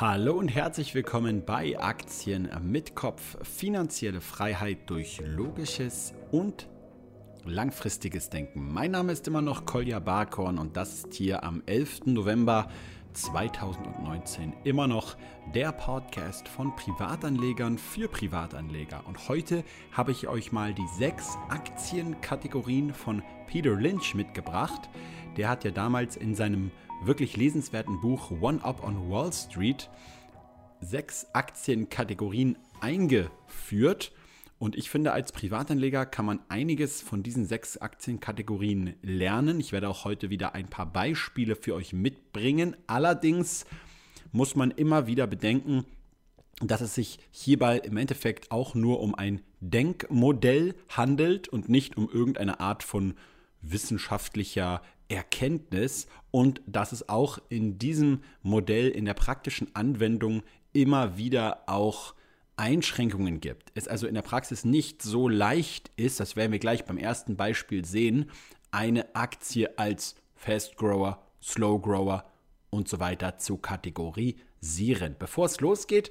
Hallo und herzlich willkommen bei Aktien mit Kopf. Finanzielle Freiheit durch logisches und langfristiges Denken. Mein Name ist immer noch Kolja Barkorn und das ist hier am 11. November 2019 immer noch der Podcast von Privatanlegern für Privatanleger. Und heute habe ich euch mal die sechs Aktienkategorien von Peter Lynch mitgebracht. Der hat ja damals in seinem wirklich lesenswerten Buch One Up on Wall Street sechs Aktienkategorien eingeführt. Und ich finde, als Privatanleger kann man einiges von diesen sechs Aktienkategorien lernen. Ich werde auch heute wieder ein paar Beispiele für euch mitbringen. Allerdings muss man immer wieder bedenken, dass es sich hierbei im Endeffekt auch nur um ein Denkmodell handelt und nicht um irgendeine Art von wissenschaftlicher Erkenntnis und dass es auch in diesem Modell in der praktischen Anwendung immer wieder auch Einschränkungen gibt, es also in der Praxis nicht so leicht ist, das werden wir gleich beim ersten Beispiel sehen, eine Aktie als Fast Grower, Slow Grower und so weiter zu kategorisieren. Bevor es losgeht,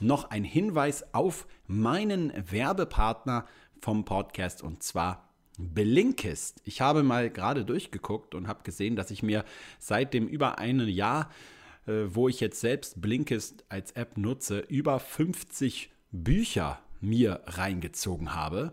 noch ein Hinweis auf meinen Werbepartner vom Podcast und zwar Blinkist. Ich habe mal gerade durchgeguckt und habe gesehen, dass ich mir seit dem über einem Jahr äh, wo ich jetzt selbst Blinkist als App nutze, über 50 Bücher mir reingezogen habe.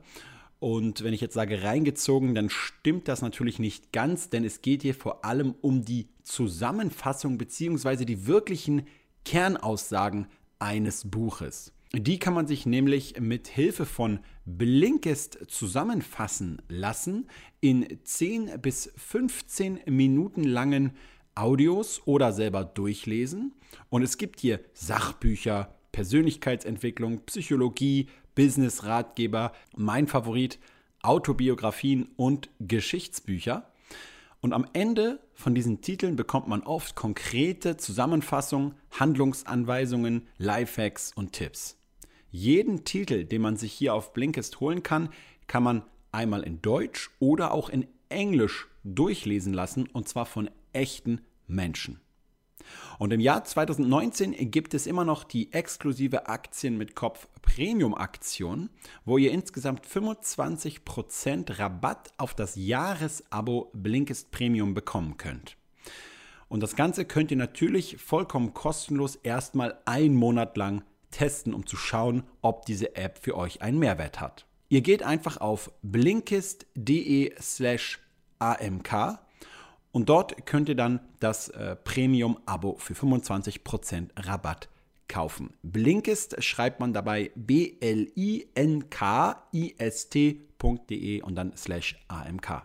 Und wenn ich jetzt sage reingezogen, dann stimmt das natürlich nicht ganz, denn es geht hier vor allem um die Zusammenfassung bzw. die wirklichen Kernaussagen eines Buches. Die kann man sich nämlich mit Hilfe von Blinkist zusammenfassen lassen in 10 bis 15 Minuten langen Audios oder selber durchlesen. Und es gibt hier Sachbücher, Persönlichkeitsentwicklung, Psychologie, Business-Ratgeber, mein Favorit, Autobiografien und Geschichtsbücher. Und am Ende von diesen Titeln bekommt man oft konkrete Zusammenfassungen, Handlungsanweisungen, Lifehacks und Tipps. Jeden Titel, den man sich hier auf Blinkist holen kann, kann man einmal in Deutsch oder auch in Englisch durchlesen lassen und zwar von echten Menschen. Und im Jahr 2019 gibt es immer noch die exklusive Aktien mit Kopf Premium Aktion, wo ihr insgesamt 25% Rabatt auf das Jahresabo Blinkist Premium bekommen könnt. Und das Ganze könnt ihr natürlich vollkommen kostenlos erstmal einen Monat lang testen, um zu schauen, ob diese App für euch einen Mehrwert hat. Ihr geht einfach auf blinkist.de slash amk und dort könnt ihr dann das äh, Premium-Abo für 25% Rabatt kaufen. Blinkist schreibt man dabei b-l-i-n-k-i-s-t.de und dann slash amk.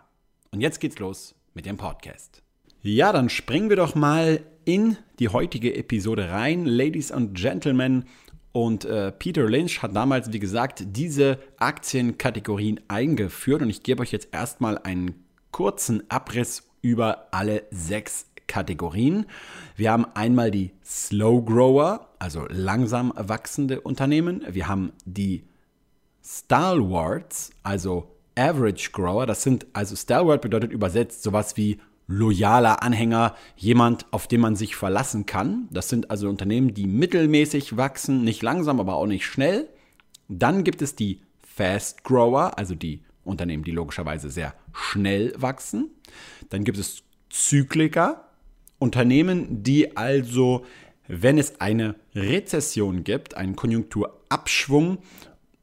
Und jetzt geht's los mit dem Podcast. Ja, dann springen wir doch mal in die heutige Episode rein, Ladies and Gentlemen. Und äh, Peter Lynch hat damals, wie gesagt, diese Aktienkategorien eingeführt. Und ich gebe euch jetzt erstmal einen kurzen Abriss über alle sechs Kategorien. Wir haben einmal die Slow Grower, also langsam wachsende Unternehmen. Wir haben die Stalwarts, also Average Grower. Das sind also Stalwart bedeutet übersetzt sowas wie loyaler Anhänger, jemand, auf den man sich verlassen kann. Das sind also Unternehmen, die mittelmäßig wachsen, nicht langsam, aber auch nicht schnell. Dann gibt es die Fast Grower, also die Unternehmen, die logischerweise sehr schnell wachsen. Dann gibt es Zykliker, Unternehmen, die also, wenn es eine Rezession gibt, einen Konjunkturabschwung,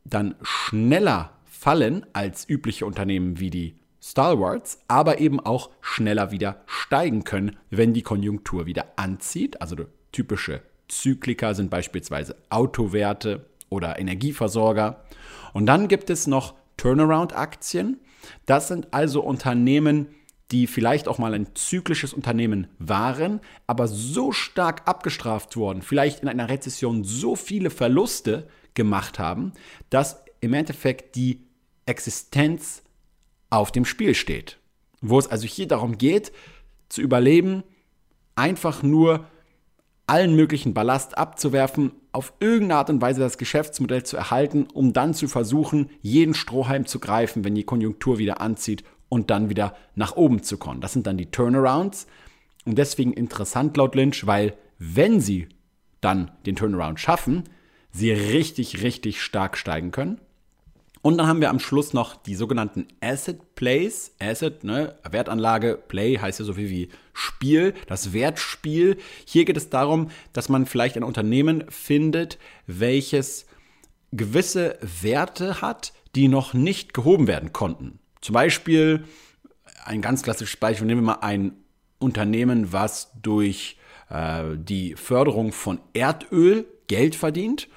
dann schneller fallen als übliche Unternehmen wie die Stalwarts, aber eben auch schneller wieder steigen können, wenn die Konjunktur wieder anzieht. Also typische Zykliker sind beispielsweise Autowerte oder Energieversorger. Und dann gibt es noch Turnaround-Aktien. Das sind also Unternehmen, die vielleicht auch mal ein zyklisches Unternehmen waren, aber so stark abgestraft wurden, vielleicht in einer Rezession so viele Verluste gemacht haben, dass im Endeffekt die Existenz auf dem Spiel steht. Wo es also hier darum geht, zu überleben, einfach nur allen möglichen Ballast abzuwerfen, auf irgendeine Art und Weise das Geschäftsmodell zu erhalten, um dann zu versuchen, jeden Strohhalm zu greifen, wenn die Konjunktur wieder anzieht und dann wieder nach oben zu kommen. Das sind dann die Turnarounds. Und deswegen interessant laut Lynch, weil wenn sie dann den Turnaround schaffen, sie richtig, richtig stark steigen können. Und dann haben wir am Schluss noch die sogenannten Asset Plays. Asset, ne, Wertanlage, Play heißt ja so viel wie Spiel, das Wertspiel. Hier geht es darum, dass man vielleicht ein Unternehmen findet, welches gewisse Werte hat, die noch nicht gehoben werden konnten. Zum Beispiel, ein ganz klassisches Beispiel, nehmen wir mal ein Unternehmen, was durch äh, die Förderung von Erdöl Geld verdient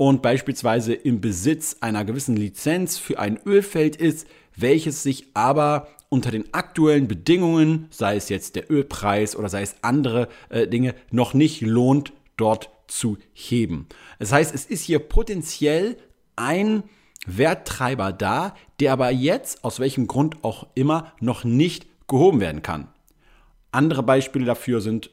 und beispielsweise im Besitz einer gewissen Lizenz für ein Ölfeld ist, welches sich aber unter den aktuellen Bedingungen, sei es jetzt der Ölpreis oder sei es andere äh, Dinge, noch nicht lohnt, dort zu heben. Das heißt, es ist hier potenziell ein Werttreiber da, der aber jetzt, aus welchem Grund auch immer, noch nicht gehoben werden kann. Andere Beispiele dafür sind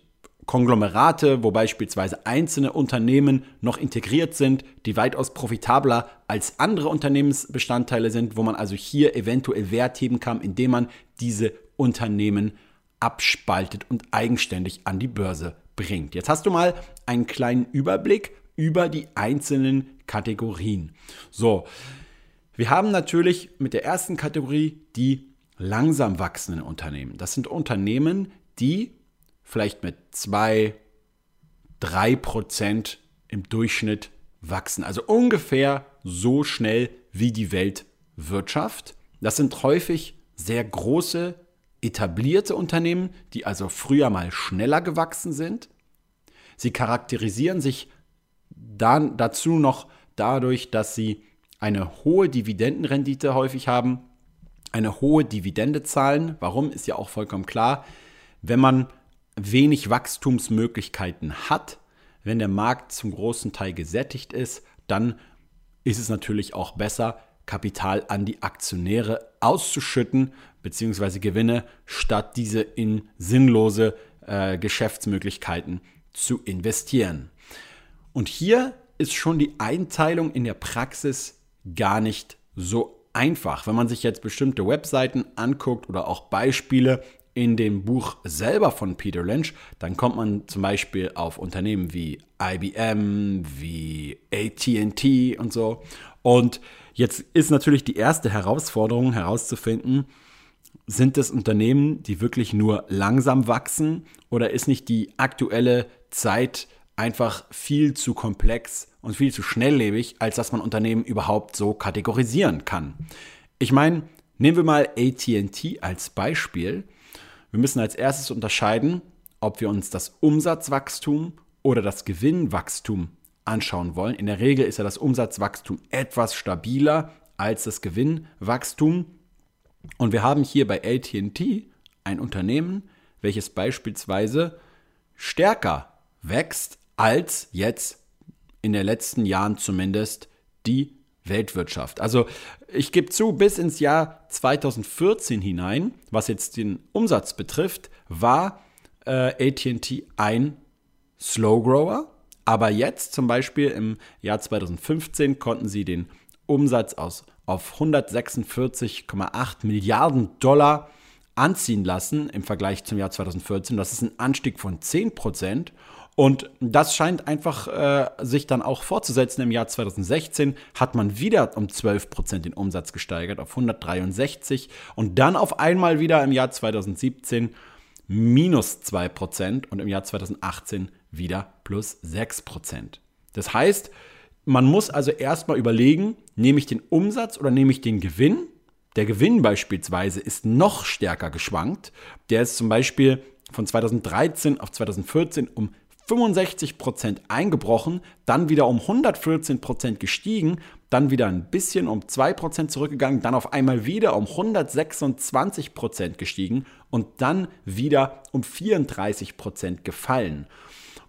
Konglomerate, wo beispielsweise einzelne Unternehmen noch integriert sind, die weitaus profitabler als andere Unternehmensbestandteile sind, wo man also hier eventuell Wert heben kann, indem man diese Unternehmen abspaltet und eigenständig an die Börse bringt. Jetzt hast du mal einen kleinen Überblick über die einzelnen Kategorien. So, wir haben natürlich mit der ersten Kategorie die langsam wachsenden Unternehmen. Das sind Unternehmen, die vielleicht mit 2, 3 Prozent im Durchschnitt wachsen. Also ungefähr so schnell wie die Weltwirtschaft. Das sind häufig sehr große, etablierte Unternehmen, die also früher mal schneller gewachsen sind. Sie charakterisieren sich dann dazu noch dadurch, dass sie eine hohe Dividendenrendite häufig haben, eine hohe Dividende zahlen. Warum ist ja auch vollkommen klar. Wenn man wenig Wachstumsmöglichkeiten hat, wenn der Markt zum großen Teil gesättigt ist, dann ist es natürlich auch besser, Kapital an die Aktionäre auszuschütten, beziehungsweise Gewinne, statt diese in sinnlose äh, Geschäftsmöglichkeiten zu investieren. Und hier ist schon die Einteilung in der Praxis gar nicht so einfach. Wenn man sich jetzt bestimmte Webseiten anguckt oder auch Beispiele in dem Buch selber von Peter Lynch, dann kommt man zum Beispiel auf Unternehmen wie IBM, wie ATT und so. Und jetzt ist natürlich die erste Herausforderung herauszufinden, sind es Unternehmen, die wirklich nur langsam wachsen oder ist nicht die aktuelle Zeit einfach viel zu komplex und viel zu schnelllebig, als dass man Unternehmen überhaupt so kategorisieren kann? Ich meine, nehmen wir mal ATT als Beispiel. Wir müssen als erstes unterscheiden, ob wir uns das Umsatzwachstum oder das Gewinnwachstum anschauen wollen. In der Regel ist ja das Umsatzwachstum etwas stabiler als das Gewinnwachstum. Und wir haben hier bei ATT ein Unternehmen, welches beispielsweise stärker wächst als jetzt in den letzten Jahren zumindest die Weltwirtschaft. Also ich gebe zu, bis ins Jahr 2014 hinein, was jetzt den Umsatz betrifft, war äh, ATT ein Slow Grower. Aber jetzt zum Beispiel im Jahr 2015 konnten sie den Umsatz aus, auf 146,8 Milliarden Dollar anziehen lassen im Vergleich zum Jahr 2014. Das ist ein Anstieg von 10 Prozent. Und das scheint einfach äh, sich dann auch fortzusetzen. Im Jahr 2016 hat man wieder um 12 Prozent den Umsatz gesteigert auf 163 und dann auf einmal wieder im Jahr 2017 minus 2 Prozent und im Jahr 2018 wieder plus 6 Prozent. Das heißt, man muss also erstmal überlegen, nehme ich den Umsatz oder nehme ich den Gewinn? Der Gewinn beispielsweise ist noch stärker geschwankt. Der ist zum Beispiel von 2013 auf 2014 um 65% eingebrochen, dann wieder um 114% gestiegen, dann wieder ein bisschen um 2% zurückgegangen, dann auf einmal wieder um 126% gestiegen und dann wieder um 34% gefallen.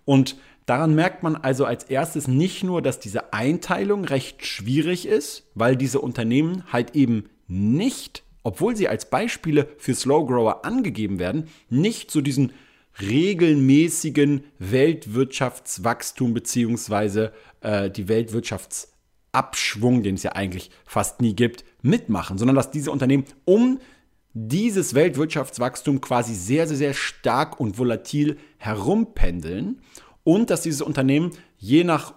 Und daran merkt man also als erstes nicht nur, dass diese Einteilung recht schwierig ist, weil diese Unternehmen halt eben nicht, obwohl sie als Beispiele für Slow Grower angegeben werden, nicht zu diesen regelmäßigen Weltwirtschaftswachstum beziehungsweise äh, die Weltwirtschaftsabschwung, den es ja eigentlich fast nie gibt, mitmachen, sondern dass diese Unternehmen um dieses Weltwirtschaftswachstum quasi sehr, sehr, sehr stark und volatil herumpendeln und dass dieses Unternehmen je nach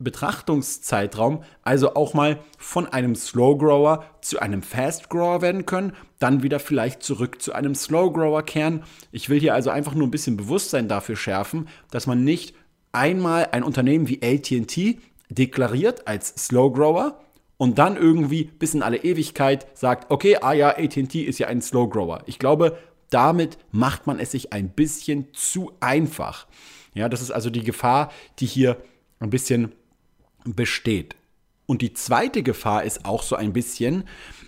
Betrachtungszeitraum also auch mal von einem Slow Grower zu einem Fast Grower werden können, dann wieder vielleicht zurück zu einem Slow Grower kehren. Ich will hier also einfach nur ein bisschen Bewusstsein dafür schärfen, dass man nicht einmal ein Unternehmen wie AT&T deklariert als Slow Grower und dann irgendwie bis in alle Ewigkeit sagt, okay, ah ja, AT&T ist ja ein Slow Grower. Ich glaube, damit macht man es sich ein bisschen zu einfach. Ja, das ist also die Gefahr, die hier ein bisschen besteht. Und die zweite Gefahr ist auch so ein bisschen,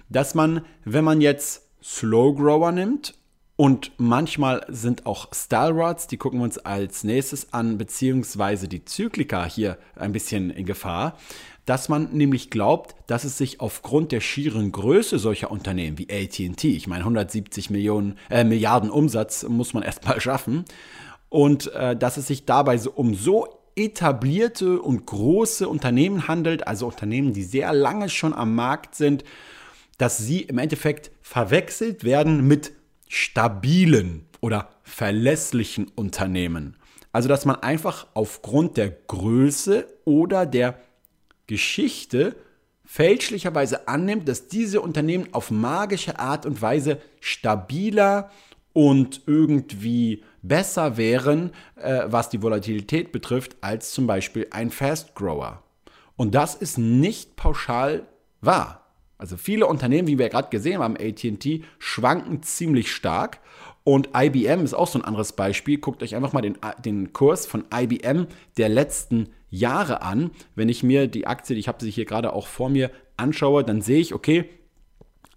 dass man, wenn man jetzt Slow Grower nimmt und manchmal sind auch Stalwarts, die gucken wir uns als nächstes an, beziehungsweise die Zyklika hier ein bisschen in Gefahr, dass man nämlich glaubt, dass es sich aufgrund der schieren Größe solcher Unternehmen wie AT&T, ich meine 170 Millionen, äh, Milliarden Umsatz muss man erstmal schaffen, und äh, dass es sich dabei so um so etablierte und große Unternehmen handelt, also Unternehmen, die sehr lange schon am Markt sind, dass sie im Endeffekt verwechselt werden mit stabilen oder verlässlichen Unternehmen. Also dass man einfach aufgrund der Größe oder der Geschichte fälschlicherweise annimmt, dass diese Unternehmen auf magische Art und Weise stabiler und irgendwie besser wären, äh, was die Volatilität betrifft, als zum Beispiel ein Fast Grower. Und das ist nicht pauschal wahr. Also viele Unternehmen, wie wir gerade gesehen haben, ATT, schwanken ziemlich stark. Und IBM ist auch so ein anderes Beispiel. Guckt euch einfach mal den, den Kurs von IBM der letzten Jahre an. Wenn ich mir die Aktie, ich habe sie hier gerade auch vor mir, anschaue, dann sehe ich, okay,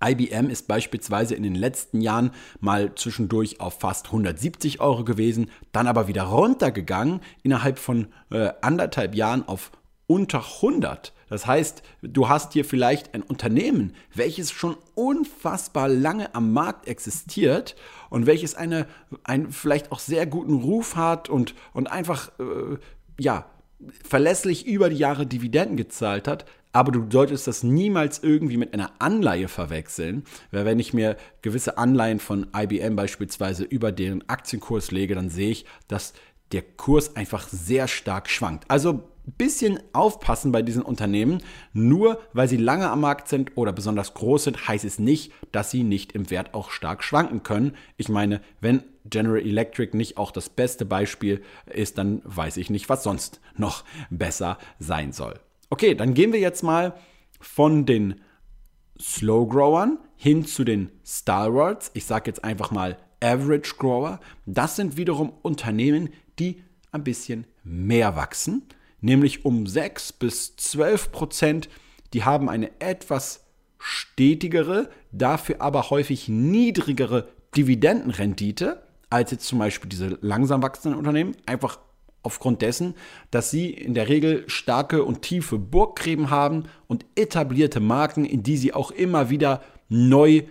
IBM ist beispielsweise in den letzten Jahren mal zwischendurch auf fast 170 Euro gewesen, dann aber wieder runtergegangen, innerhalb von äh, anderthalb Jahren auf unter 100. Das heißt, du hast hier vielleicht ein Unternehmen, welches schon unfassbar lange am Markt existiert und welches eine, einen vielleicht auch sehr guten Ruf hat und, und einfach, äh, ja, verlässlich über die Jahre Dividenden gezahlt hat, aber du solltest das niemals irgendwie mit einer Anleihe verwechseln, weil wenn ich mir gewisse Anleihen von IBM beispielsweise über deren Aktienkurs lege, dann sehe ich, dass der Kurs einfach sehr stark schwankt. Also bisschen aufpassen bei diesen Unternehmen. Nur weil sie lange am Markt sind oder besonders groß sind, heißt es nicht, dass sie nicht im Wert auch stark schwanken können. Ich meine, wenn General Electric nicht auch das beste Beispiel ist, dann weiß ich nicht, was sonst noch besser sein soll. Okay, dann gehen wir jetzt mal von den Slow Growern hin zu den Stalwarts. Ich sage jetzt einfach mal Average Grower. Das sind wiederum Unternehmen, die ein bisschen mehr wachsen nämlich um 6 bis 12 Prozent. Die haben eine etwas stetigere, dafür aber häufig niedrigere Dividendenrendite als jetzt zum Beispiel diese langsam wachsenden Unternehmen. Einfach aufgrund dessen, dass sie in der Regel starke und tiefe Burggräben haben und etablierte Marken, in die sie auch immer wieder neu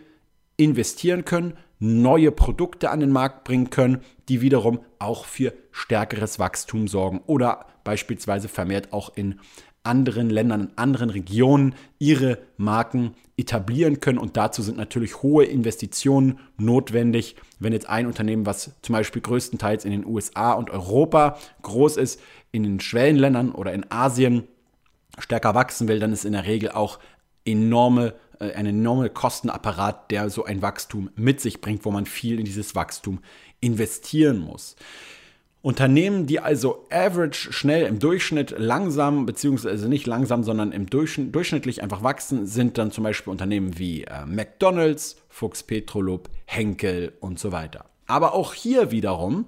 investieren können, neue Produkte an den Markt bringen können, die wiederum auch für stärkeres Wachstum sorgen oder beispielsweise vermehrt auch in anderen Ländern, in anderen Regionen ihre Marken etablieren können. Und dazu sind natürlich hohe Investitionen notwendig. Wenn jetzt ein Unternehmen, was zum Beispiel größtenteils in den USA und Europa groß ist, in den Schwellenländern oder in Asien stärker wachsen will, dann ist in der Regel auch enorme, äh, ein enormer Kostenapparat, der so ein Wachstum mit sich bringt, wo man viel in dieses Wachstum investieren muss. Unternehmen, die also average schnell im Durchschnitt langsam, beziehungsweise nicht langsam, sondern im Durchschnitt, durchschnittlich einfach wachsen, sind dann zum Beispiel Unternehmen wie äh, McDonalds, Fuchs Petrolub, Henkel und so weiter. Aber auch hier wiederum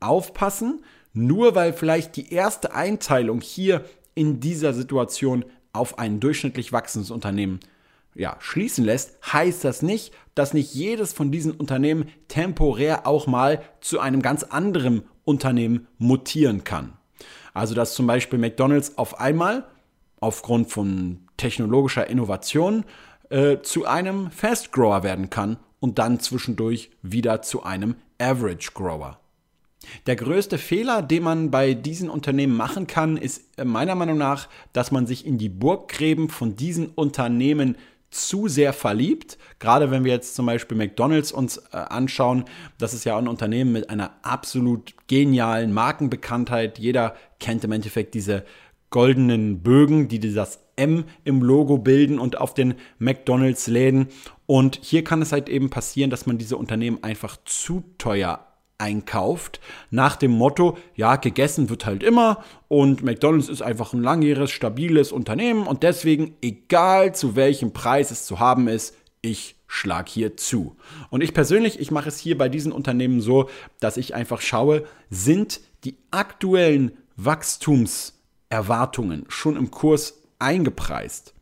aufpassen, nur weil vielleicht die erste Einteilung hier in dieser Situation auf ein durchschnittlich wachsendes Unternehmen ja, schließen lässt, heißt das nicht, dass nicht jedes von diesen Unternehmen temporär auch mal zu einem ganz anderen Unternehmen mutieren kann. Also dass zum Beispiel McDonald's auf einmal aufgrund von technologischer Innovation äh, zu einem Fast Grower werden kann und dann zwischendurch wieder zu einem Average Grower. Der größte Fehler, den man bei diesen Unternehmen machen kann, ist meiner Meinung nach, dass man sich in die Burggräben von diesen Unternehmen zu sehr verliebt. Gerade wenn wir jetzt zum Beispiel McDonald's uns äh, anschauen, das ist ja ein Unternehmen mit einer absolut genialen Markenbekanntheit. Jeder kennt im Endeffekt diese goldenen Bögen, die das M im Logo bilden und auf den McDonald's-Läden. Und hier kann es halt eben passieren, dass man diese Unternehmen einfach zu teuer einkauft, nach dem Motto, ja, gegessen wird halt immer und McDonald's ist einfach ein langjähriges, stabiles Unternehmen und deswegen, egal zu welchem Preis es zu haben ist, ich schlag hier zu. Und ich persönlich, ich mache es hier bei diesen Unternehmen so, dass ich einfach schaue, sind die aktuellen Wachstumserwartungen schon im Kurs eingepreist?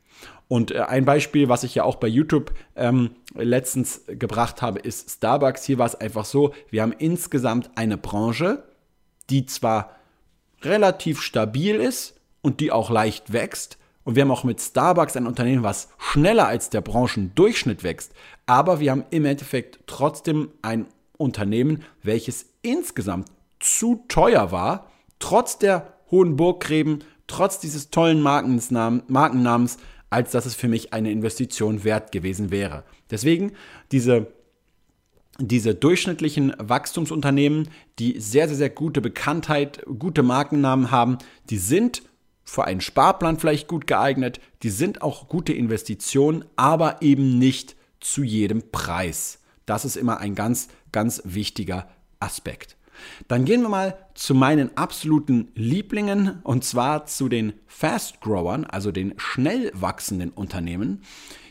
Und äh, ein Beispiel, was ich ja auch bei YouTube ähm, letztens gebracht habe, ist Starbucks. Hier war es einfach so, wir haben insgesamt eine Branche, die zwar relativ stabil ist und die auch leicht wächst. Und wir haben auch mit Starbucks ein Unternehmen, was schneller als der Branchendurchschnitt wächst. Aber wir haben im Endeffekt trotzdem ein Unternehmen, welches insgesamt zu teuer war, trotz der hohen Burggräben, trotz dieses tollen Markennamens, als dass es für mich eine Investition wert gewesen wäre. Deswegen diese, diese durchschnittlichen Wachstumsunternehmen, die sehr, sehr, sehr gute Bekanntheit, gute Markennamen haben, die sind für einen Sparplan vielleicht gut geeignet, die sind auch gute Investitionen, aber eben nicht zu jedem Preis. Das ist immer ein ganz, ganz wichtiger Aspekt. Dann gehen wir mal zu meinen absoluten Lieblingen und zwar zu den Fast Growern, also den schnell wachsenden Unternehmen.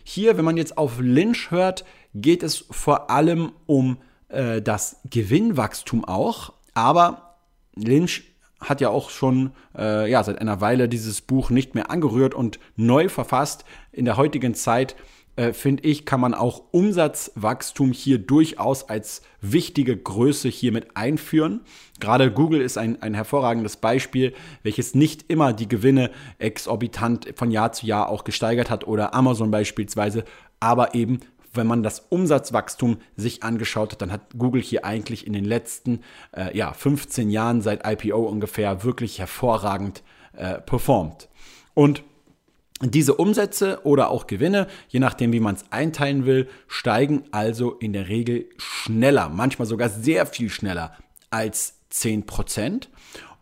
Hier, wenn man jetzt auf Lynch hört, geht es vor allem um äh, das Gewinnwachstum auch, aber Lynch hat ja auch schon äh, ja, seit einer Weile dieses Buch nicht mehr angerührt und neu verfasst. In der heutigen Zeit äh, finde ich, kann man auch Umsatzwachstum hier durchaus als wichtige Größe hier mit einführen. Gerade Google ist ein, ein hervorragendes Beispiel, welches nicht immer die Gewinne exorbitant von Jahr zu Jahr auch gesteigert hat oder Amazon beispielsweise, aber eben wenn man das Umsatzwachstum sich angeschaut hat, dann hat Google hier eigentlich in den letzten äh, ja, 15 Jahren seit IPO ungefähr wirklich hervorragend äh, performt. Und diese Umsätze oder auch Gewinne, je nachdem, wie man es einteilen will, steigen also in der Regel schneller, manchmal sogar sehr viel schneller als 10%.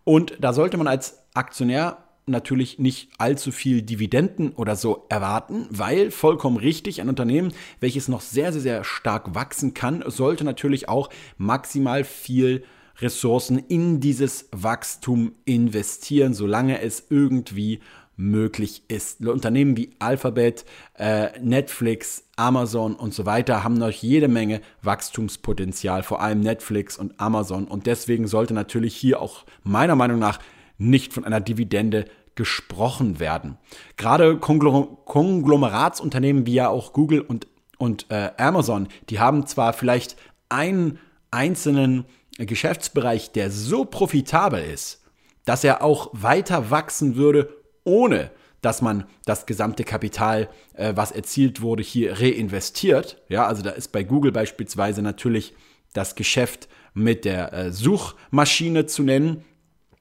Und da sollte man als Aktionär natürlich nicht allzu viel Dividenden oder so erwarten, weil vollkommen richtig, ein Unternehmen, welches noch sehr, sehr, sehr stark wachsen kann, sollte natürlich auch maximal viel Ressourcen in dieses Wachstum investieren, solange es irgendwie möglich ist. Unternehmen wie Alphabet, äh, Netflix, Amazon und so weiter haben noch jede Menge Wachstumspotenzial, vor allem Netflix und Amazon. Und deswegen sollte natürlich hier auch meiner Meinung nach nicht von einer Dividende gesprochen werden. Gerade Konglomeratsunternehmen wie ja auch Google und, und äh, Amazon, die haben zwar vielleicht einen einzelnen Geschäftsbereich, der so profitabel ist, dass er auch weiter wachsen würde, ohne dass man das gesamte Kapital, äh, was erzielt wurde, hier reinvestiert. Ja, also da ist bei Google beispielsweise natürlich das Geschäft mit der äh, Suchmaschine zu nennen.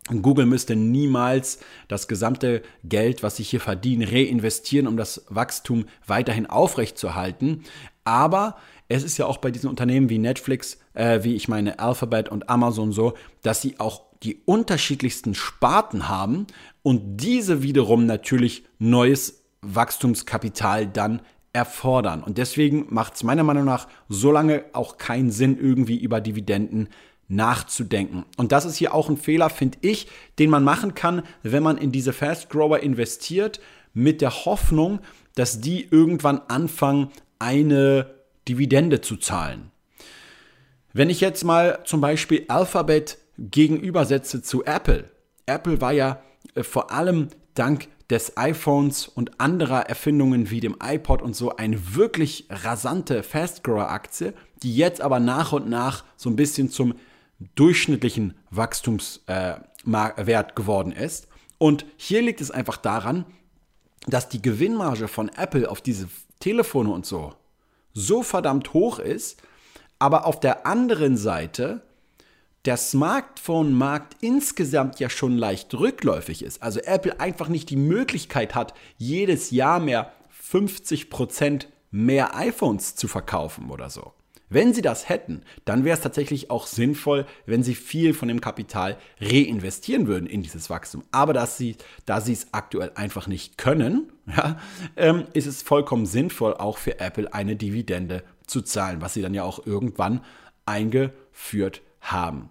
Google müsste niemals das gesamte Geld, was sie hier verdienen, reinvestieren, um das Wachstum weiterhin aufrechtzuerhalten. Aber es ist ja auch bei diesen Unternehmen wie Netflix, äh, wie ich meine Alphabet und Amazon so, dass sie auch die unterschiedlichsten Sparten haben und diese wiederum natürlich neues Wachstumskapital dann erfordern. Und deswegen macht es meiner Meinung nach so lange auch keinen Sinn, irgendwie über Dividenden nachzudenken. Und das ist hier auch ein Fehler, finde ich, den man machen kann, wenn man in diese Fast Grower investiert, mit der Hoffnung, dass die irgendwann anfangen, eine Dividende zu zahlen. Wenn ich jetzt mal zum Beispiel Alphabet gegenübersetze zu Apple. Apple war ja äh, vor allem dank des iPhones und anderer Erfindungen wie dem iPod und so eine wirklich rasante Fastgrower-Aktie, die jetzt aber nach und nach so ein bisschen zum durchschnittlichen Wachstumswert äh, geworden ist. Und hier liegt es einfach daran, dass die Gewinnmarge von Apple auf diese Telefone und so so verdammt hoch ist, aber auf der anderen Seite der Smartphone-Markt insgesamt ja schon leicht rückläufig ist, also Apple einfach nicht die Möglichkeit hat, jedes Jahr mehr 50% mehr iPhones zu verkaufen oder so. Wenn sie das hätten, dann wäre es tatsächlich auch sinnvoll, wenn sie viel von dem Kapital reinvestieren würden in dieses Wachstum. Aber dass sie, da sie es aktuell einfach nicht können, ja, ähm, ist es vollkommen sinnvoll, auch für Apple eine Dividende zu zahlen, was sie dann ja auch irgendwann eingeführt haben.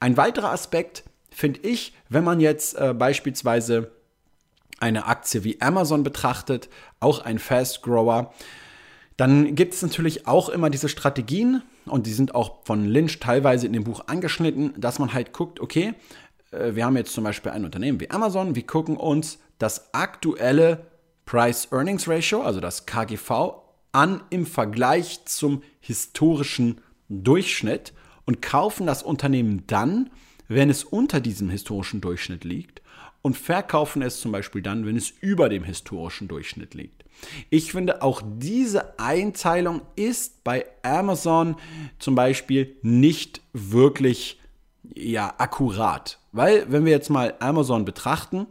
Ein weiterer Aspekt finde ich, wenn man jetzt äh, beispielsweise eine Aktie wie Amazon betrachtet, auch ein Fast Grower, dann gibt es natürlich auch immer diese Strategien und die sind auch von Lynch teilweise in dem Buch angeschnitten, dass man halt guckt, okay, äh, wir haben jetzt zum Beispiel ein Unternehmen wie Amazon, wir gucken uns das aktuelle Price-Earnings-Ratio, also das KGV, an im Vergleich zum historischen Durchschnitt und kaufen das Unternehmen dann, wenn es unter diesem historischen Durchschnitt liegt und verkaufen es zum Beispiel dann, wenn es über dem historischen Durchschnitt liegt. Ich finde, auch diese Einteilung ist bei Amazon zum Beispiel nicht wirklich ja, akkurat. Weil, wenn wir jetzt mal Amazon betrachten,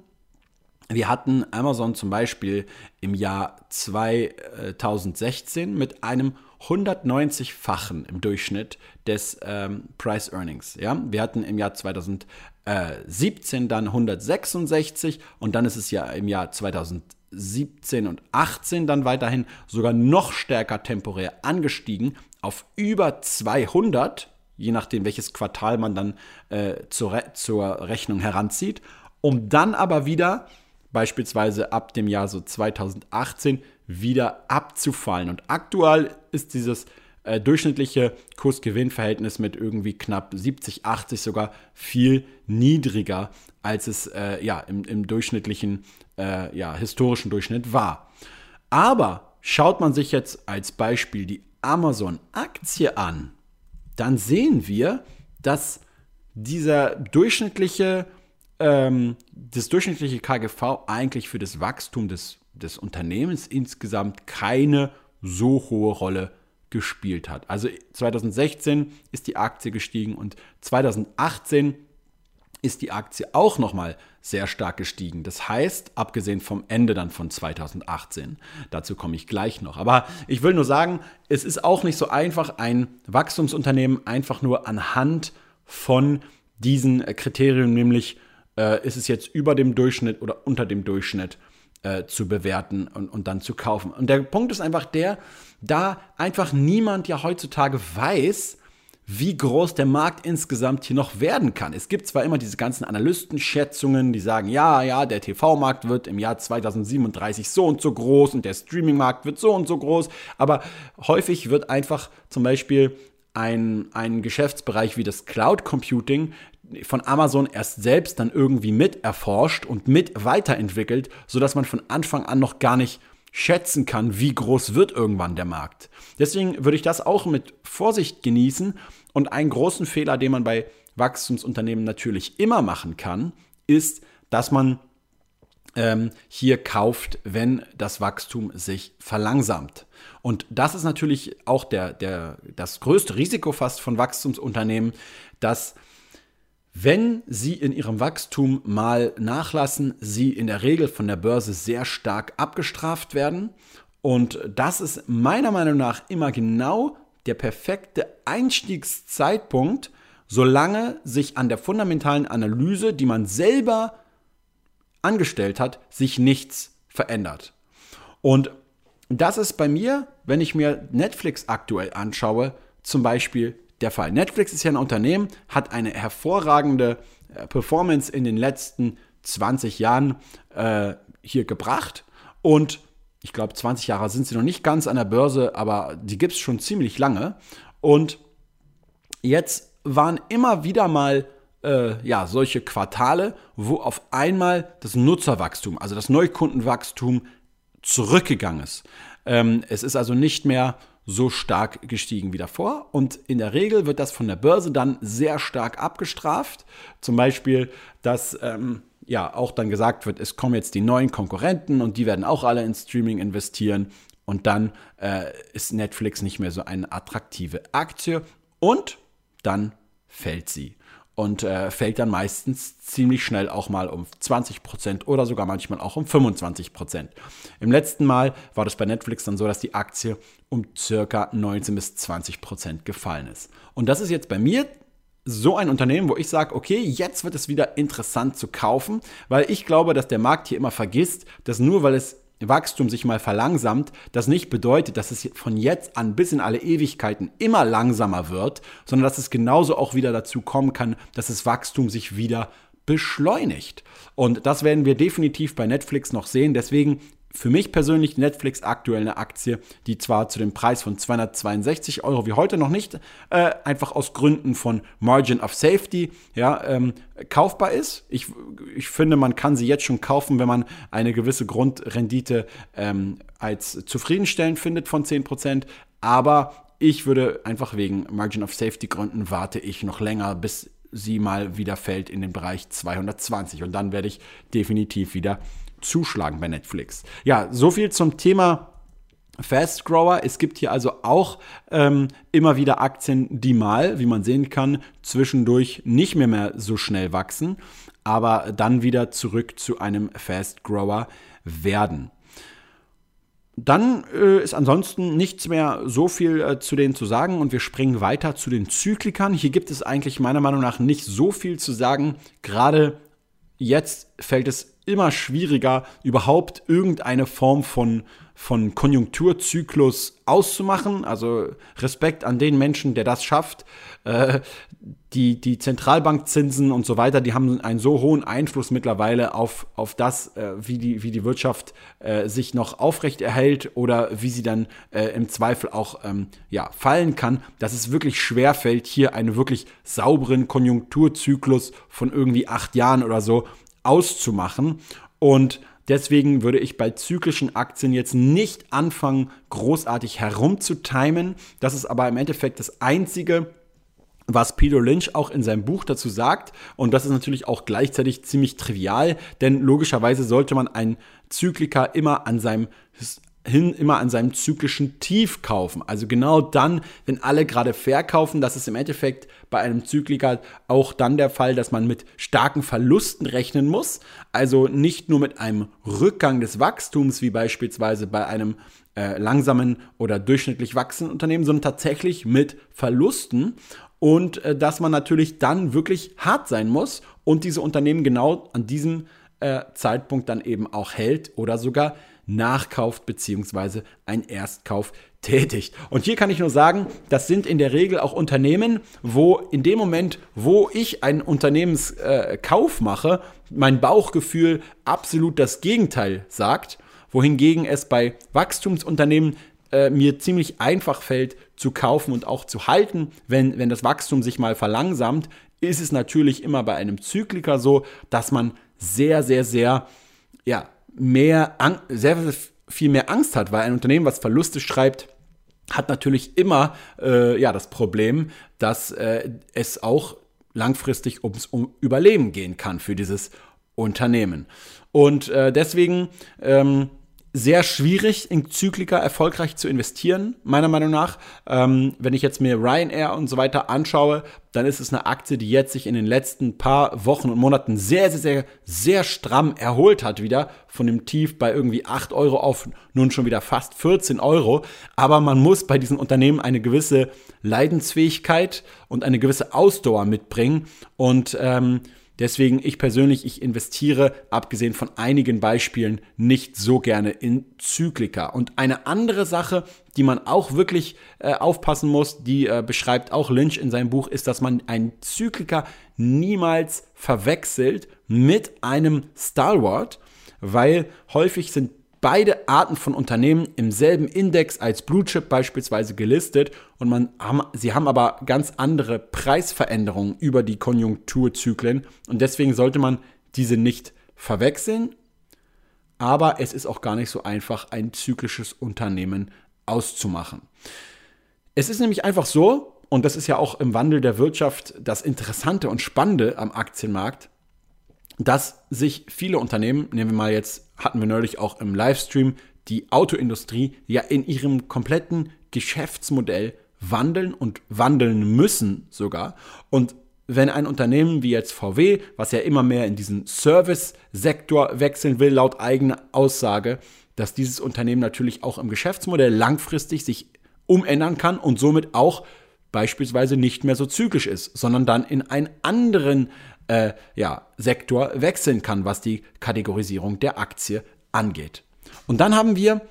wir hatten Amazon zum Beispiel im Jahr 2016 mit einem 190-fachen im Durchschnitt des ähm, Price Earnings. Ja? Wir hatten im Jahr 2017 dann 166 und dann ist es ja im Jahr 2017 17 und 18 dann weiterhin sogar noch stärker temporär angestiegen auf über 200, je nachdem welches Quartal man dann äh, zur, Re zur Rechnung heranzieht, um dann aber wieder beispielsweise ab dem Jahr so 2018 wieder abzufallen. Und aktuell ist dieses äh, durchschnittliche Kursgewinnverhältnis mit irgendwie knapp 70, 80 sogar viel niedriger, als es äh, ja, im, im durchschnittlichen, äh, ja, historischen Durchschnitt war. Aber schaut man sich jetzt als Beispiel die Amazon-Aktie an, dann sehen wir, dass dieser durchschnittliche, ähm, das durchschnittliche KGV eigentlich für das Wachstum des, des Unternehmens insgesamt keine so hohe Rolle gespielt hat. Also 2016 ist die Aktie gestiegen und 2018 ist die Aktie auch nochmal sehr stark gestiegen. Das heißt, abgesehen vom Ende dann von 2018, dazu komme ich gleich noch. Aber ich will nur sagen, es ist auch nicht so einfach, ein Wachstumsunternehmen einfach nur anhand von diesen Kriterien, nämlich äh, ist es jetzt über dem Durchschnitt oder unter dem Durchschnitt äh, zu bewerten und, und dann zu kaufen. Und der Punkt ist einfach der, da einfach niemand ja heutzutage weiß, wie groß der Markt insgesamt hier noch werden kann. Es gibt zwar immer diese ganzen Analystenschätzungen, die sagen, ja, ja, der TV-Markt wird im Jahr 2037 so und so groß und der Streaming-Markt wird so und so groß, aber häufig wird einfach zum Beispiel ein, ein Geschäftsbereich wie das Cloud Computing von Amazon erst selbst dann irgendwie mit erforscht und mit weiterentwickelt, sodass man von Anfang an noch gar nicht schätzen kann, wie groß wird irgendwann der Markt. Deswegen würde ich das auch mit Vorsicht genießen. Und einen großen Fehler, den man bei Wachstumsunternehmen natürlich immer machen kann, ist, dass man ähm, hier kauft, wenn das Wachstum sich verlangsamt. Und das ist natürlich auch der, der, das größte Risiko fast von Wachstumsunternehmen, dass wenn Sie in Ihrem Wachstum mal nachlassen, Sie in der Regel von der Börse sehr stark abgestraft werden. Und das ist meiner Meinung nach immer genau der perfekte Einstiegszeitpunkt, solange sich an der fundamentalen Analyse, die man selber angestellt hat, sich nichts verändert. Und das ist bei mir, wenn ich mir Netflix aktuell anschaue, zum Beispiel der Fall. Netflix ist ja ein Unternehmen, hat eine hervorragende äh, Performance in den letzten 20 Jahren äh, hier gebracht und ich glaube, 20 Jahre sind sie noch nicht ganz an der Börse, aber die gibt es schon ziemlich lange. Und jetzt waren immer wieder mal äh, ja, solche Quartale, wo auf einmal das Nutzerwachstum, also das Neukundenwachstum zurückgegangen ist. Ähm, es ist also nicht mehr so stark gestiegen wie davor. Und in der Regel wird das von der Börse dann sehr stark abgestraft. Zum Beispiel, dass ähm, ja auch dann gesagt wird, es kommen jetzt die neuen Konkurrenten und die werden auch alle in Streaming investieren. Und dann äh, ist Netflix nicht mehr so eine attraktive Aktie und dann fällt sie. Und äh, fällt dann meistens ziemlich schnell auch mal um 20% oder sogar manchmal auch um 25%. Im letzten Mal war das bei Netflix dann so, dass die Aktie um circa 19 bis 20% gefallen ist. Und das ist jetzt bei mir so ein Unternehmen, wo ich sage, okay, jetzt wird es wieder interessant zu kaufen, weil ich glaube, dass der Markt hier immer vergisst, dass nur weil es Wachstum sich mal verlangsamt, das nicht bedeutet, dass es von jetzt an bis in alle Ewigkeiten immer langsamer wird, sondern dass es genauso auch wieder dazu kommen kann, dass das Wachstum sich wieder beschleunigt. Und das werden wir definitiv bei Netflix noch sehen. Deswegen für mich persönlich Netflix aktuell eine Aktie, die zwar zu dem Preis von 262 Euro wie heute noch nicht äh, einfach aus Gründen von Margin of Safety ja, ähm, kaufbar ist. Ich, ich finde, man kann sie jetzt schon kaufen, wenn man eine gewisse Grundrendite ähm, als zufriedenstellend findet von 10%. Aber ich würde einfach wegen Margin of Safety Gründen warte ich noch länger, bis sie mal wieder fällt in den Bereich 220 und dann werde ich definitiv wieder zuschlagen bei Netflix. Ja, so viel zum Thema Fast Grower. Es gibt hier also auch ähm, immer wieder Aktien, die mal, wie man sehen kann, zwischendurch nicht mehr, mehr so schnell wachsen, aber dann wieder zurück zu einem Fast Grower werden. Dann äh, ist ansonsten nichts mehr so viel äh, zu denen zu sagen und wir springen weiter zu den Zyklikern. Hier gibt es eigentlich meiner Meinung nach nicht so viel zu sagen. Gerade jetzt fällt es immer schwieriger, überhaupt irgendeine Form von, von Konjunkturzyklus auszumachen. Also Respekt an den Menschen, der das schafft. Äh, die, die Zentralbankzinsen und so weiter, die haben einen so hohen Einfluss mittlerweile auf, auf das, äh, wie, die, wie die Wirtschaft äh, sich noch aufrecht erhält oder wie sie dann äh, im Zweifel auch ähm, ja, fallen kann, dass es wirklich schwer fällt, hier einen wirklich sauberen Konjunkturzyklus von irgendwie acht Jahren oder so auszumachen. Und deswegen würde ich bei zyklischen Aktien jetzt nicht anfangen, großartig herumzutimen. Das ist aber im Endeffekt das Einzige, was Peter Lynch auch in seinem Buch dazu sagt. Und das ist natürlich auch gleichzeitig ziemlich trivial, denn logischerweise sollte man einen Zykliker immer an seinem hin immer an seinem zyklischen Tief kaufen. Also genau dann, wenn alle gerade verkaufen, das ist im Endeffekt bei einem Zykliker auch dann der Fall, dass man mit starken Verlusten rechnen muss. Also nicht nur mit einem Rückgang des Wachstums, wie beispielsweise bei einem äh, langsamen oder durchschnittlich wachsenden Unternehmen, sondern tatsächlich mit Verlusten. Und äh, dass man natürlich dann wirklich hart sein muss und diese Unternehmen genau an diesem äh, Zeitpunkt dann eben auch hält oder sogar nachkauft beziehungsweise ein Erstkauf tätigt. Und hier kann ich nur sagen, das sind in der Regel auch Unternehmen, wo in dem Moment, wo ich einen Unternehmenskauf äh, mache, mein Bauchgefühl absolut das Gegenteil sagt, wohingegen es bei Wachstumsunternehmen äh, mir ziemlich einfach fällt zu kaufen und auch zu halten, wenn, wenn das Wachstum sich mal verlangsamt, ist es natürlich immer bei einem Zykliker so, dass man sehr, sehr, sehr ja, mehr, sehr viel mehr Angst hat, weil ein Unternehmen, was Verluste schreibt, hat natürlich immer äh, ja, das Problem, dass äh, es auch langfristig ums um Überleben gehen kann für dieses Unternehmen. Und äh, deswegen ähm, sehr schwierig, in Zyklika erfolgreich zu investieren, meiner Meinung nach. Ähm, wenn ich jetzt mir Ryanair und so weiter anschaue, dann ist es eine Aktie, die jetzt sich in den letzten paar Wochen und Monaten sehr, sehr, sehr, sehr stramm erholt hat wieder von dem Tief bei irgendwie 8 Euro auf nun schon wieder fast 14 Euro. Aber man muss bei diesen Unternehmen eine gewisse Leidensfähigkeit und eine gewisse Ausdauer mitbringen und ähm, Deswegen, ich persönlich, ich investiere, abgesehen von einigen Beispielen, nicht so gerne in Zyklika. Und eine andere Sache, die man auch wirklich äh, aufpassen muss, die äh, beschreibt auch Lynch in seinem Buch, ist, dass man einen Zyklika niemals verwechselt mit einem Stalwart, weil häufig sind beide Arten von Unternehmen im selben Index als Blue Chip beispielsweise gelistet und man sie haben aber ganz andere Preisveränderungen über die Konjunkturzyklen und deswegen sollte man diese nicht verwechseln. Aber es ist auch gar nicht so einfach, ein zyklisches Unternehmen auszumachen. Es ist nämlich einfach so, und das ist ja auch im Wandel der Wirtschaft das Interessante und Spannende am Aktienmarkt, dass sich viele Unternehmen, nehmen wir mal jetzt, hatten wir neulich auch im Livestream, die Autoindustrie ja in ihrem kompletten Geschäftsmodell wandeln und wandeln müssen sogar. Und wenn ein Unternehmen wie jetzt VW, was ja immer mehr in diesen Service-Sektor wechseln will, laut eigener Aussage, dass dieses Unternehmen natürlich auch im Geschäftsmodell langfristig sich umändern kann und somit auch beispielsweise nicht mehr so zyklisch ist, sondern dann in einen anderen äh, ja, Sektor wechseln kann, was die Kategorisierung der Aktie angeht. Und dann haben wir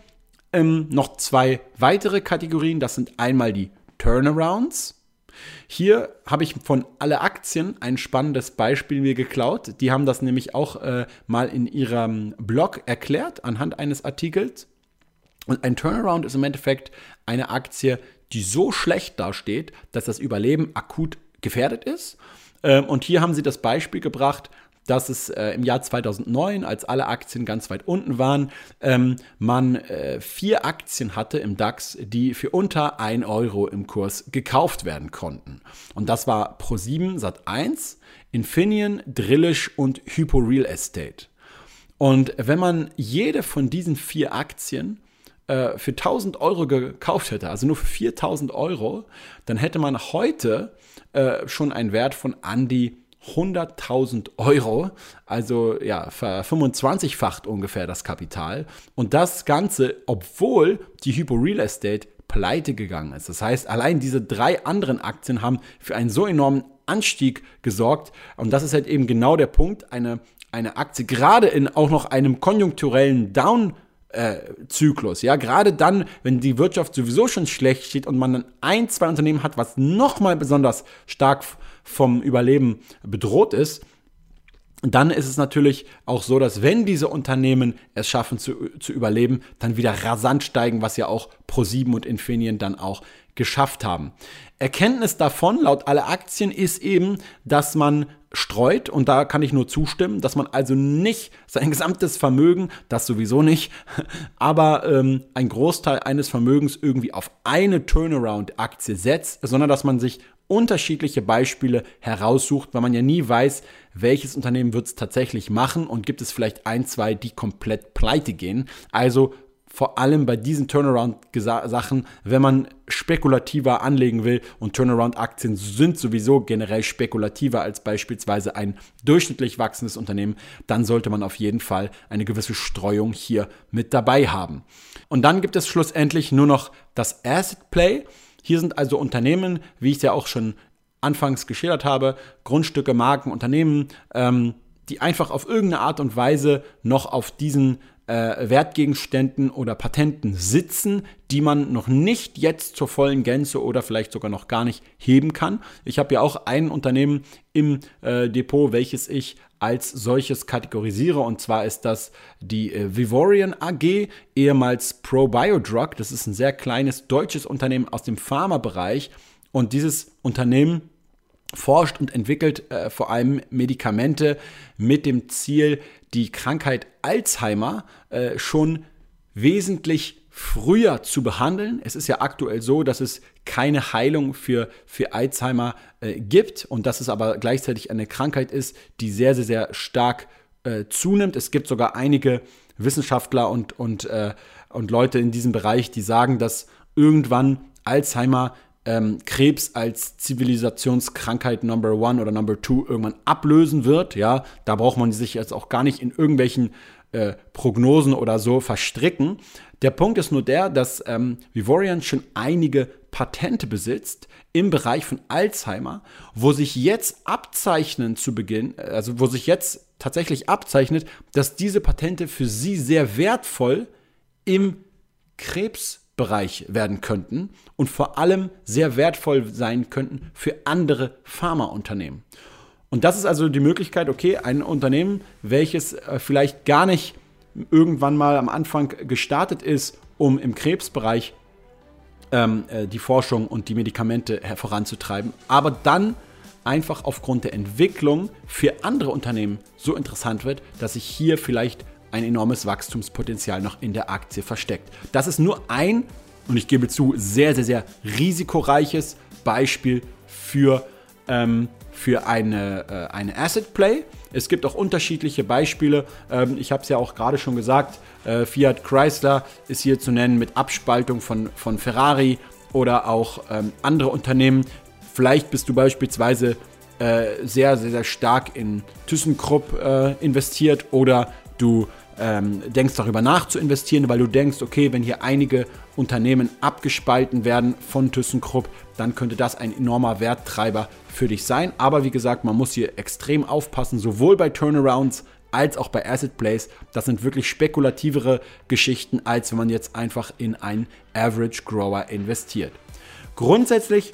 ähm, noch zwei weitere Kategorien. Das sind einmal die Turnarounds. Hier habe ich von alle Aktien ein spannendes Beispiel mir geklaut. Die haben das nämlich auch äh, mal in ihrem Blog erklärt anhand eines Artikels. Und ein Turnaround ist im Endeffekt eine Aktie, die so schlecht dasteht, dass das Überleben akut gefährdet ist. Ähm, und hier haben sie das Beispiel gebracht, dass es äh, im Jahr 2009, als alle Aktien ganz weit unten waren, ähm, man äh, vier Aktien hatte im DAX, die für unter 1 Euro im Kurs gekauft werden konnten. Und das war Pro7 Sat1, Infineon, Drillisch und Hypo Real Estate. Und wenn man jede von diesen vier Aktien äh, für 1000 Euro gekauft hätte, also nur für 4000 Euro, dann hätte man heute äh, schon einen Wert von an die 100.000 Euro, also ja, 25-facht ungefähr das Kapital. Und das Ganze, obwohl die Hypo Real Estate pleite gegangen ist. Das heißt, allein diese drei anderen Aktien haben für einen so enormen Anstieg gesorgt. Und das ist halt eben genau der Punkt, eine, eine Aktie, gerade in auch noch einem konjunkturellen Down- äh, Zyklus. Ja, gerade dann, wenn die Wirtschaft sowieso schon schlecht steht und man dann ein, zwei Unternehmen hat, was nochmal besonders stark vom Überleben bedroht ist, dann ist es natürlich auch so, dass wenn diese Unternehmen es schaffen zu, zu überleben, dann wieder rasant steigen, was ja auch Pro7 und Infineon dann auch geschafft haben. Erkenntnis davon, laut aller Aktien, ist eben, dass man streut, und da kann ich nur zustimmen, dass man also nicht sein gesamtes Vermögen, das sowieso nicht, aber ähm, ein Großteil eines Vermögens irgendwie auf eine Turnaround-Aktie setzt, sondern dass man sich unterschiedliche Beispiele heraussucht, weil man ja nie weiß, welches Unternehmen wird es tatsächlich machen und gibt es vielleicht ein, zwei, die komplett pleite gehen. Also vor allem bei diesen Turnaround-Sachen, wenn man spekulativer anlegen will und Turnaround-Aktien sind sowieso generell spekulativer als beispielsweise ein durchschnittlich wachsendes Unternehmen, dann sollte man auf jeden Fall eine gewisse Streuung hier mit dabei haben. Und dann gibt es schlussendlich nur noch das Asset Play. Hier sind also Unternehmen, wie ich es ja auch schon anfangs geschildert habe, Grundstücke, Marken, Unternehmen, ähm, die einfach auf irgendeine Art und Weise noch auf diesen äh, Wertgegenständen oder Patenten sitzen, die man noch nicht jetzt zur vollen Gänze oder vielleicht sogar noch gar nicht heben kann. Ich habe ja auch ein Unternehmen im äh, Depot, welches ich als solches kategorisiere. Und zwar ist das die äh, Vivorian AG, ehemals ProBiodrug. Das ist ein sehr kleines deutsches Unternehmen aus dem Pharmabereich. Und dieses Unternehmen forscht und entwickelt äh, vor allem Medikamente mit dem Ziel, die Krankheit Alzheimer äh, schon wesentlich früher zu behandeln. Es ist ja aktuell so, dass es keine Heilung für, für Alzheimer äh, gibt und dass es aber gleichzeitig eine Krankheit ist, die sehr, sehr, sehr stark äh, zunimmt. Es gibt sogar einige Wissenschaftler und, und, äh, und Leute in diesem Bereich, die sagen, dass irgendwann Alzheimer ähm, Krebs als Zivilisationskrankheit Number One oder Number Two irgendwann ablösen wird. Ja, da braucht man sich jetzt auch gar nicht in irgendwelchen äh, Prognosen oder so verstricken. Der Punkt ist nur der, dass ähm, Vivorian schon einige Patente besitzt im Bereich von Alzheimer, wo sich jetzt abzeichnen zu Beginn, also wo sich jetzt tatsächlich abzeichnet, dass diese Patente für sie sehr wertvoll im Krebs Bereich werden könnten und vor allem sehr wertvoll sein könnten für andere Pharmaunternehmen. Und das ist also die Möglichkeit, okay, ein Unternehmen, welches äh, vielleicht gar nicht irgendwann mal am Anfang gestartet ist, um im Krebsbereich ähm, äh, die Forschung und die Medikamente voranzutreiben, aber dann einfach aufgrund der Entwicklung für andere Unternehmen so interessant wird, dass sich hier vielleicht ein enormes Wachstumspotenzial noch in der Aktie versteckt. Das ist nur ein, und ich gebe zu, sehr, sehr, sehr risikoreiches Beispiel für, ähm, für eine, äh, eine Asset Play. Es gibt auch unterschiedliche Beispiele. Ähm, ich habe es ja auch gerade schon gesagt, äh, Fiat Chrysler ist hier zu nennen mit Abspaltung von, von Ferrari oder auch ähm, andere Unternehmen. Vielleicht bist du beispielsweise äh, sehr, sehr, sehr stark in ThyssenKrupp äh, investiert oder du ähm, denkst darüber nach zu investieren, weil du denkst, okay, wenn hier einige Unternehmen abgespalten werden von ThyssenKrupp, dann könnte das ein enormer Werttreiber für dich sein. Aber wie gesagt, man muss hier extrem aufpassen, sowohl bei Turnarounds als auch bei Asset Plays. Das sind wirklich spekulativere Geschichten, als wenn man jetzt einfach in einen Average Grower investiert. Grundsätzlich,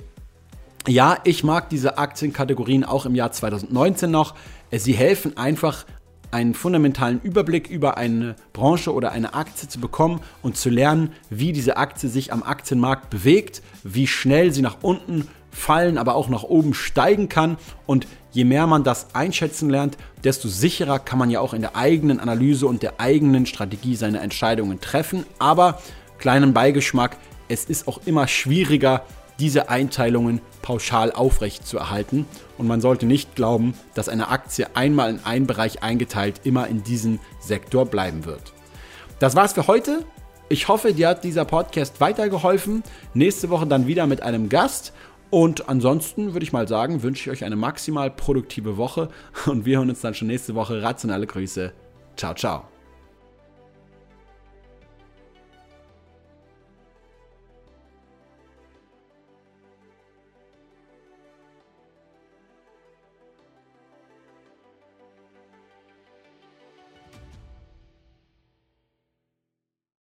ja, ich mag diese Aktienkategorien auch im Jahr 2019 noch. Sie helfen einfach einen fundamentalen Überblick über eine Branche oder eine Aktie zu bekommen und zu lernen, wie diese Aktie sich am Aktienmarkt bewegt, wie schnell sie nach unten fallen, aber auch nach oben steigen kann. Und je mehr man das einschätzen lernt, desto sicherer kann man ja auch in der eigenen Analyse und der eigenen Strategie seine Entscheidungen treffen. Aber kleinen Beigeschmack, es ist auch immer schwieriger, diese Einteilungen pauschal aufrecht zu erhalten. Und man sollte nicht glauben, dass eine Aktie einmal in einen Bereich eingeteilt immer in diesem Sektor bleiben wird. Das war's für heute. Ich hoffe, dir hat dieser Podcast weitergeholfen. Nächste Woche dann wieder mit einem Gast. Und ansonsten würde ich mal sagen, wünsche ich euch eine maximal produktive Woche und wir hören uns dann schon nächste Woche. Rationale Grüße. Ciao, ciao.